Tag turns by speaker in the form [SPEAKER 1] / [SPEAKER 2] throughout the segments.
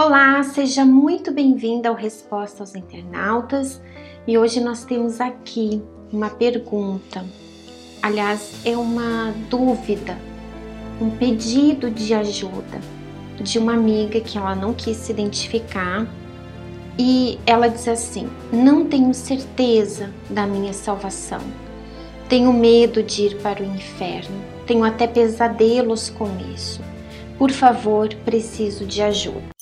[SPEAKER 1] Olá, seja muito bem-vinda ao Resposta aos Internautas. E hoje nós temos aqui uma pergunta, aliás, é uma dúvida, um pedido de ajuda de uma amiga que ela não quis se identificar. E ela diz assim: Não tenho certeza da minha salvação, tenho medo de ir para o inferno, tenho até pesadelos com isso. Por favor, preciso de ajuda.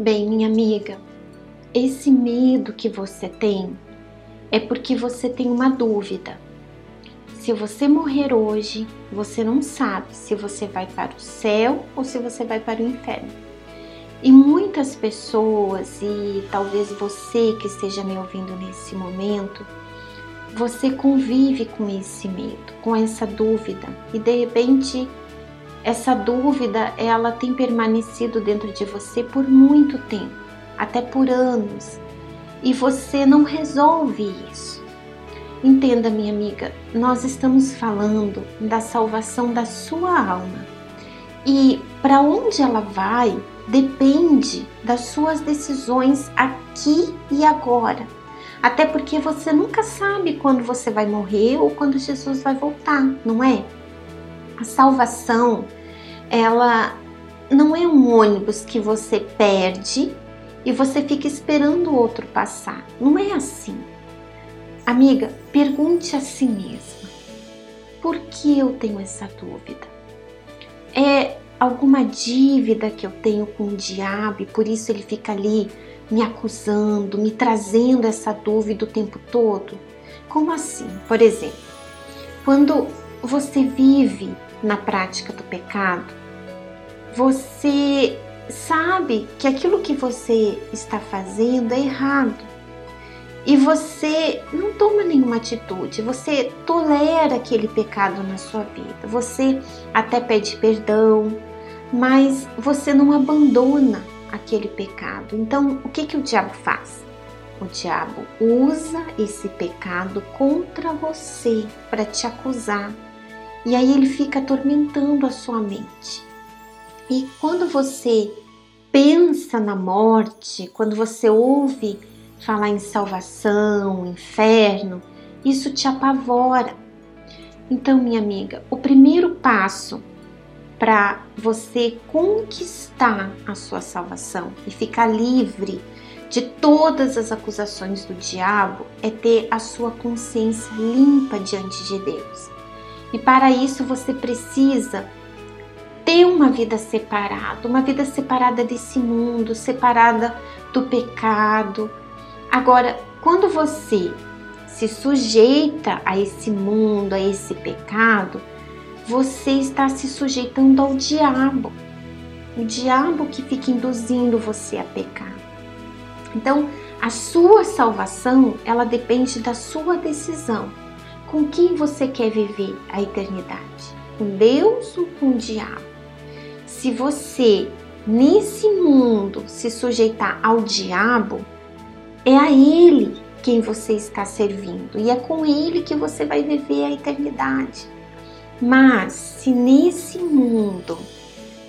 [SPEAKER 1] Bem, minha amiga, esse medo que você tem é porque você tem uma dúvida. Se você morrer hoje, você não sabe se você vai para o céu ou se você vai para o inferno. E muitas pessoas, e talvez você que esteja me ouvindo nesse momento, você convive com esse medo, com essa dúvida, e de repente essa dúvida ela tem permanecido dentro de você por muito tempo, até por anos, e você não resolve isso. Entenda, minha amiga, nós estamos falando da salvação da sua alma. E para onde ela vai depende das suas decisões aqui e agora. Até porque você nunca sabe quando você vai morrer ou quando Jesus vai voltar, não é? A salvação, ela não é um ônibus que você perde e você fica esperando o outro passar. Não é assim. Amiga, pergunte a si mesma: por que eu tenho essa dúvida? É alguma dívida que eu tenho com o diabo e por isso ele fica ali me acusando, me trazendo essa dúvida o tempo todo? Como assim? Por exemplo, quando você vive na prática do pecado, você sabe que aquilo que você está fazendo é errado e você não toma nenhuma atitude, você tolera aquele pecado na sua vida, você até pede perdão, mas você não abandona aquele pecado. Então, o que, que o diabo faz? O diabo usa esse pecado contra você para te acusar. E aí ele fica atormentando a sua mente. E quando você pensa na morte, quando você ouve falar em salvação, inferno, isso te apavora. Então, minha amiga, o primeiro passo para você conquistar a sua salvação e ficar livre de todas as acusações do diabo é ter a sua consciência limpa diante de Deus. E para isso você precisa ter uma vida separada, uma vida separada desse mundo, separada do pecado. Agora, quando você se sujeita a esse mundo, a esse pecado, você está se sujeitando ao diabo. O diabo que fica induzindo você a pecar. Então, a sua salvação, ela depende da sua decisão. Com quem você quer viver a eternidade? Com Deus ou com o diabo? Se você nesse mundo se sujeitar ao diabo, é a ele quem você está servindo e é com ele que você vai viver a eternidade. Mas se nesse mundo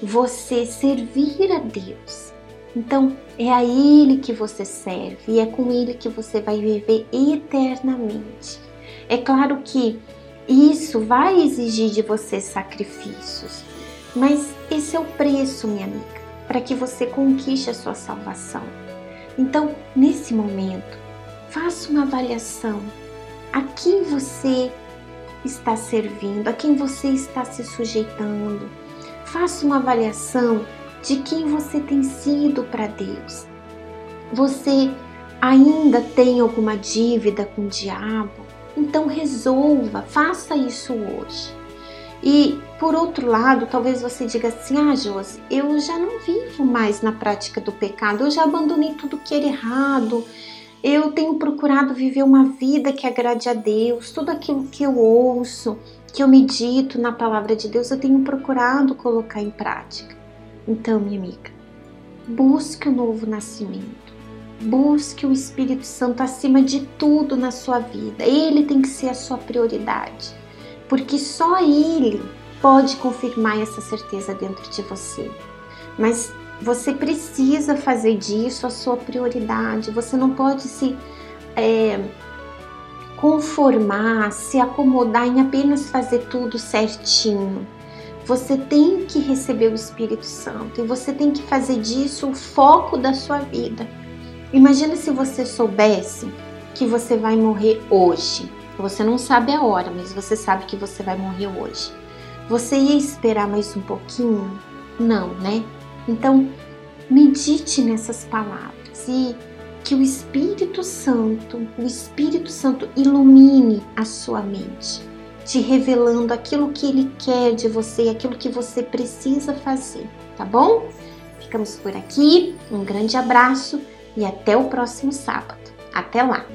[SPEAKER 1] você servir a Deus, então é a Ele que você serve e é com Ele que você vai viver eternamente. É claro que isso vai exigir de você sacrifícios, mas esse é o preço, minha amiga, para que você conquiste a sua salvação. Então, nesse momento, faça uma avaliação a quem você está servindo, a quem você está se sujeitando. Faça uma avaliação de quem você tem sido para Deus. Você ainda tem alguma dívida com o diabo? Então resolva, faça isso hoje. E por outro lado, talvez você diga assim: Ah, Josi, eu já não vivo mais na prática do pecado, eu já abandonei tudo que era errado, eu tenho procurado viver uma vida que agrade a Deus, tudo aquilo que eu ouço, que eu medito na palavra de Deus, eu tenho procurado colocar em prática. Então, minha amiga, busque o novo nascimento. Busque o Espírito Santo acima de tudo na sua vida. Ele tem que ser a sua prioridade, porque só ele pode confirmar essa certeza dentro de você. Mas você precisa fazer disso a sua prioridade. Você não pode se é, conformar, se acomodar em apenas fazer tudo certinho. Você tem que receber o Espírito Santo e você tem que fazer disso o foco da sua vida. Imagina se você soubesse que você vai morrer hoje. Você não sabe a hora, mas você sabe que você vai morrer hoje. Você ia esperar mais um pouquinho? Não, né? Então, medite nessas palavras e que o Espírito Santo, o Espírito Santo ilumine a sua mente, te revelando aquilo que ele quer de você, aquilo que você precisa fazer, tá bom? Ficamos por aqui. Um grande abraço e até o próximo sábado. Até lá!